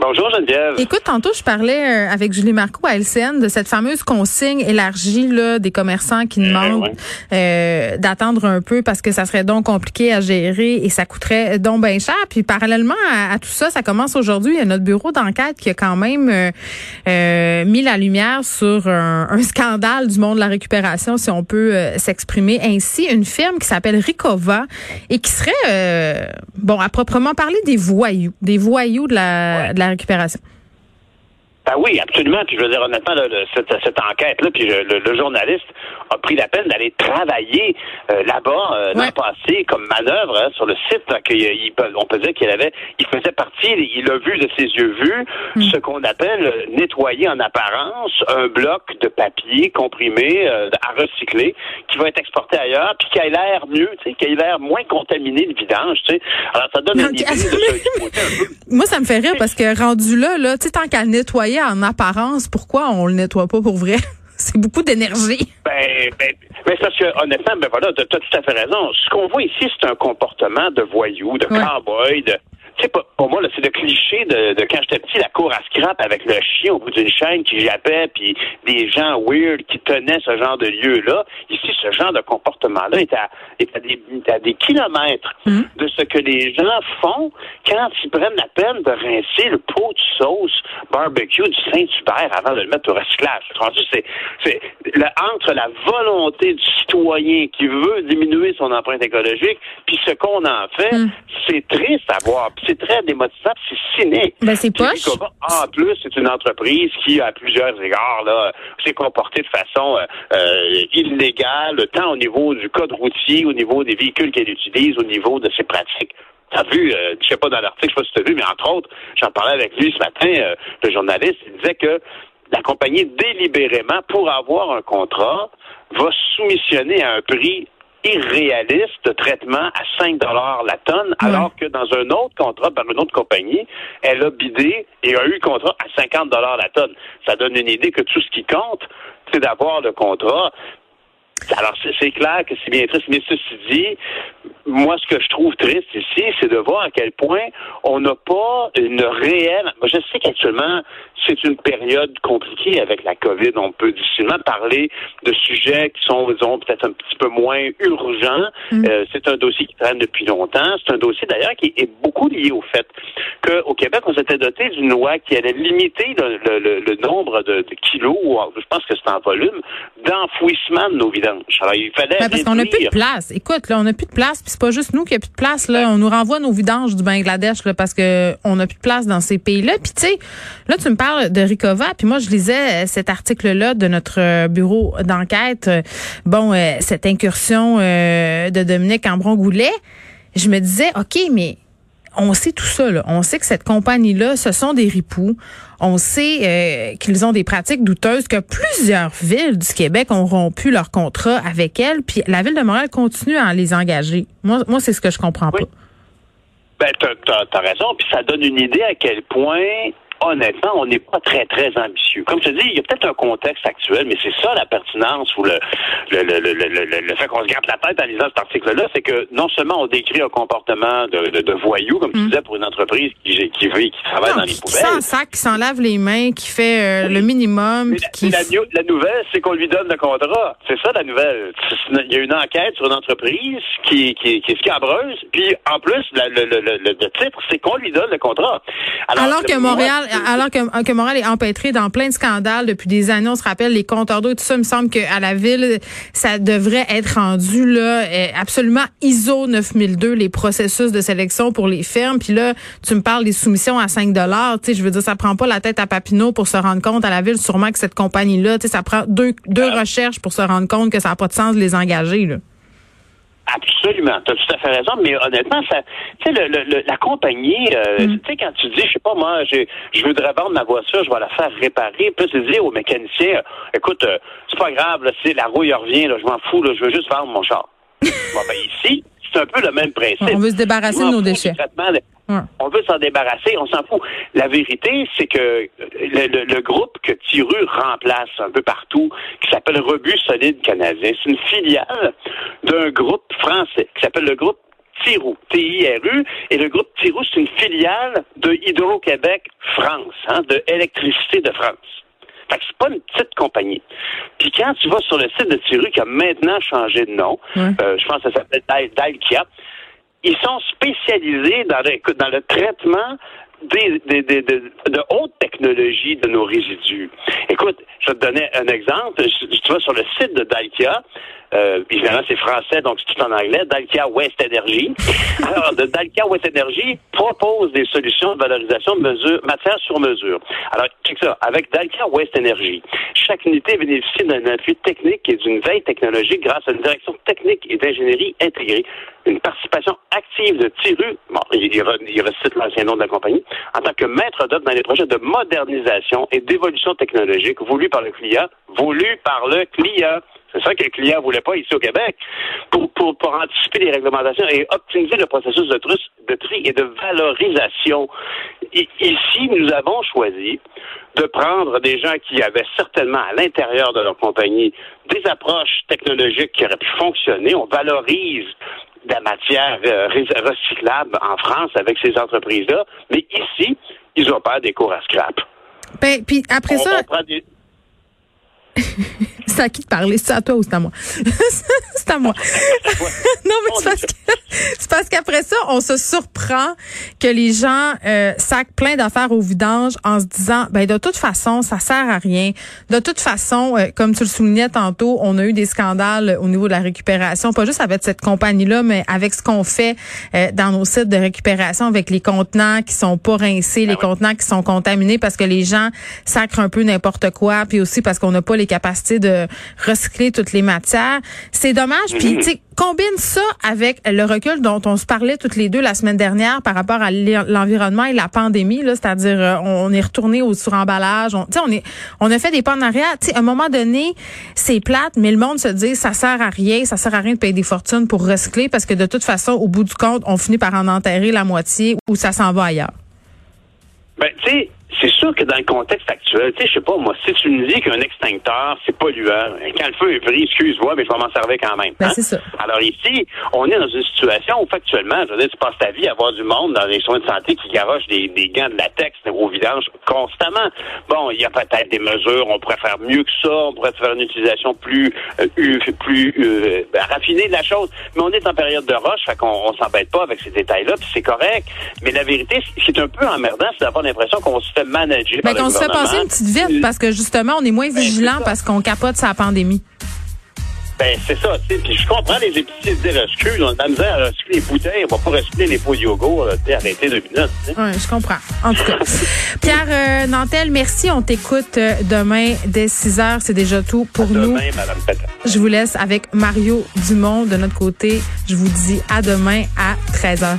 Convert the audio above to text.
Bonjour Geneviève. Écoute, tantôt, je parlais euh, avec Julie Marco à LCN de cette fameuse consigne élargie là, des commerçants qui demandent euh, d'attendre un peu parce que ça serait donc compliqué à gérer et ça coûterait donc bien cher. Puis parallèlement à, tout ça, ça commence aujourd'hui. Il y a notre bureau d'enquête qui a quand même euh, mis la lumière sur un, un, scandale du monde de la récupération, si on peut s'exprimer ainsi. Une firme qui s'appelle Ricova et qui serait, bon, à proprement parler, des voyous, des voyous de la, de la récupération. Ben oui, absolument. Puis je veux dire honnêtement, cette, cette enquête-là, puis le, journaliste a pris la peine d'aller travailler euh, là-bas euh, l'an passé comme manœuvre hein, sur le site. il, on peut dire qu'il avait, il faisait partie, il a vu de ses yeux vus mm. ce qu'on appelle nettoyer en apparence un bloc de papier comprimé euh, à recycler qui va être exporté ailleurs, puis qui a l'air mieux, tu sais, qui a l'air moins contaminé le vidange. Tu sais. Alors ça donne une idée de Moi, ça me fait rire parce que rendu là, là, tu sais, tant qu'à nettoyer en apparence, pourquoi on le nettoie pas pour vrai? C'est beaucoup d'énergie. Ben, ben, mais parce que, honnêtement, ben voilà, tu as tout à fait raison. Ce qu'on voit ici, c'est un comportement de voyou, de cowboy, de, sais, pour moi, c'est le cliché de, de quand j'étais petit, la cour à scrap avec le chien au bout d'une chaîne qui jappait, puis des gens weird qui tenaient ce genre de lieu-là. Ici, ce genre de comportement-là est à, est à, des, à des kilomètres mmh. de ce que les gens font quand ils prennent la peine de rincer le pot de sauce barbecue du Saint-Hubert avant de le mettre au recyclage. C'est, c'est entre la volonté du citoyen qui veut diminuer son empreinte écologique, puis ce qu'on en fait, mmh. c'est triste à voir c'est très démotivant, c'est cynique. Ben, c'est poche. En plus, c'est une entreprise qui, à plusieurs égards, là, s'est comportée de façon euh, euh, illégale, tant au niveau du code routier, au niveau des véhicules qu'elle utilise, au niveau de ses pratiques. T'as vu, euh, je sais pas dans l'article, je sais pas si tu as vu, mais entre autres, j'en parlais avec lui ce matin, le journaliste, il disait que la compagnie, délibérément, pour avoir un contrat, va soumissionner à un prix irréaliste de traitement à 5 dollars la tonne, alors que dans un autre contrat par une autre compagnie, elle a bidé et a eu le contrat à 50 dollars la tonne. Ça donne une idée que tout ce qui compte, c'est d'avoir le contrat. Alors, c'est clair que c'est bien triste, mais ceci dit, moi, ce que je trouve triste ici, c'est de voir à quel point on n'a pas une réelle. Je sais qu'actuellement, c'est une période compliquée avec la COVID. On peut difficilement parler de sujets qui sont, disons, peut-être un petit peu moins urgents. Mm. Euh, c'est un dossier qui traîne depuis longtemps. C'est un dossier, d'ailleurs, qui est beaucoup lié au fait qu'au Québec, on s'était doté d'une loi qui allait limiter le, nombre de, kilos, ou je pense que c'est en volume, d'enfouissement de nos vidanges. Alors, il fallait. Ben, parce qu'on n'a plus de place. Écoute, là, on n'a plus de place, puis c'est pas juste nous qui a plus de place. Là, on nous renvoie nos vidanges du Bangladesh parce que on n'a plus de place dans ces pays-là. Puis tu sais, là, tu me parles de Ricova. Puis moi, je lisais euh, cet article-là de notre euh, bureau d'enquête. Euh, bon, cette incursion de Dominique Ambron-Goulet. Je me disais, OK, mais on sait tout ça. Là. On sait que cette compagnie-là, ce sont des ripoux. On sait qu'ils ont des pratiques douteuses, que plusieurs villes du Québec ont rompu leur contrat avec elles, puis la ville de Montréal continue à les engager. Moi, moi c'est ce que je comprends pas. Ben, t'as as raison, puis ça donne une idée à quel point honnêtement, on n'est pas très, très ambitieux. Comme je te dis, il y a peut-être un contexte actuel, mais c'est ça la pertinence ou le, le, le, le, le fait qu'on se garde la tête en lisant cet article-là, c'est que non seulement on décrit un comportement de, de, de voyou, comme tu mm. disais, pour une entreprise qui, qui vit qui travaille dans les poubelles. Qui sac, qui s'en lave les mains, qui fait euh, le minimum. La, qui... la, la, nouvelle, c'est qu'on lui donne le contrat. C'est ça la nouvelle. Il y a une enquête sur une entreprise qui, qui, qui est scabreuse, puis en plus, le, le, le, titre, c'est qu'on lui donne le contrat. Alors, Alors que Montréal, alors que, que Montréal est empêtré dans plein de scandales depuis des années, on se rappelle les compteurs d'eau et tout ça, il me semble qu'à la ville, ça devrait être rendu là euh, absolument ISO 9002, les processus de sélection pour les fermes. Puis là, tu me parles des soumissions à 5 dollars. Tu sais, je veux dire, ça prend pas la tête à Papineau pour se rendre compte à la ville, sûrement que cette compagnie-là, tu sais, ça prend deux, deux ah. recherches pour se rendre compte que ça n'a pas de sens de les engager. Là. Absolument, tu as tout à fait raison, mais honnêtement, ça, tu sais, le, le, la compagnie, euh, mm. tu sais, quand tu dis, je sais pas, moi, je voudrais vendre ma voiture, je vais la faire réparer, puis tu dis au mécanicien, écoute, euh, c'est pas grave, là, si la rouille revient, là, je m'en fous, là, je veux juste vendre mon char. bon, ben ici, c'est un peu le même principe. On veut se débarrasser de nos déchets. On veut s'en débarrasser, on s'en fout. La vérité, c'est que le, le, groupe que Tiru remplace un peu partout, qui s'appelle Rebut Solide Canadien, c'est une filiale d'un groupe français qui s'appelle le groupe Tirou, T-I-R-U, et le groupe Tirou, c'est une filiale de Hydro-Québec France, hein, de Électricité de France. Fait que c'est pas une petite compagnie. Puis quand tu vas sur le site de Tiru, qui a maintenant changé de nom, euh, je pense que ça s'appelle Dalkia, ils sont spécialisés dans le, traitement des, des, des, de, haute technologie de nos résidus. Écoute, je vais te donner un exemple. Tu vas sur le site de Dalkia, euh, évidemment, c'est français, donc c'est tout en anglais. Dalkia West Energy. Alors, de Dalkia West Energy propose des solutions de valorisation de mesure, matière sur mesure. Alors, check ça. Avec Dalkia West Energy, chaque unité bénéficie d'un appui technique et d'une veille technologique grâce à une direction technique et d'ingénierie intégrée, une participation active de Tiru, bon, il, il recite l'ancien nom de la compagnie, en tant que maître d'œuvre dans les projets de modernisation et d'évolution technologique voulus par le client, voulus par le client. C'est ça que le client voulait pas ici au Québec. Pour, pour, anticiper les réglementations et optimiser le processus de, de tri et de valorisation. ici, nous avons choisi de prendre des gens qui avaient certainement à l'intérieur de leur compagnie des approches technologiques qui auraient pu fonctionner. On valorise de la matière euh, recyclable en France avec ces entreprises-là, mais ici, ils ont pas des cours à scrap. Ben, puis après ça. c'est à qui de parler? C'est à toi ou c'est à moi? c'est à moi. non, mais c'est parce, que, parce qu'après ça, on se surprend que les gens euh, sacent plein d'affaires au vidange en se disant, ben de toute façon, ça sert à rien. De toute façon, euh, comme tu le soulignais tantôt, on a eu des scandales au niveau de la récupération, pas juste avec cette compagnie-là, mais avec ce qu'on fait euh, dans nos sites de récupération, avec les contenants qui sont pas rincés, les ah contenants qui sont contaminés parce que les gens sacrent un peu n'importe quoi, puis aussi parce qu'on n'a pas les capacités de recycler toutes les matières. C'est dommage. Puis, mhm. tu combine ça avec le recul dont on se parlait toutes les deux la semaine dernière par rapport à l'environnement et la pandémie, là, c'est-à-dire euh, on est retourné au suremballage, on, on est, on a fait des pas en arrière. à un moment donné, c'est plate, mais le monde se dit ça sert à rien, ça sert à rien de payer des fortunes pour recycler parce que de toute façon, au bout du compte, on finit par en enterrer la moitié ou ça s'en va ailleurs. Ben, tu c'est sûr que dans le contexte actuel, tu sais, je sais pas, moi, si tu me dis qu'un extincteur, c'est polluant, quand le feu est pris, excuse-moi, mais je vais m'en servir quand même. Ben, hein? c'est ça. Alors ici, on est dans une situation où factuellement, je veux dire, tu passes ta vie à voir du monde dans les soins de santé qui garochent des, des gants de latex au vidange constamment. Bon, il y a peut-être des mesures, on pourrait faire mieux que ça, on pourrait faire une utilisation plus euh, plus euh, raffinée de la chose, mais on est en période de roche, fait qu'on on, s'embête pas avec ces détails-là, puis c'est correct. Mais la vérité, ce qui est un peu emmerdant, c'est d'avoir l'impression qu'on se fait manager ben, qu'on se fait passer une petite vite parce que justement, on est moins ben, vigilant parce qu'on capote sa pandémie. Ben, c'est ça, tu sais. Je comprends les épiciers de rescue. On a de la misère à recycler les bouteilles. On va pas recycler les pots de yoga, tu sais, arrêter deux minutes. Oui, je comprends. En tout cas. Pierre euh, Nantel, merci. On t'écoute euh, demain dès 6 heures. C'est déjà tout pour nous. Demain, Madame Je vous laisse avec Mario Dumont de notre côté. Je vous dis à demain à 13 heures.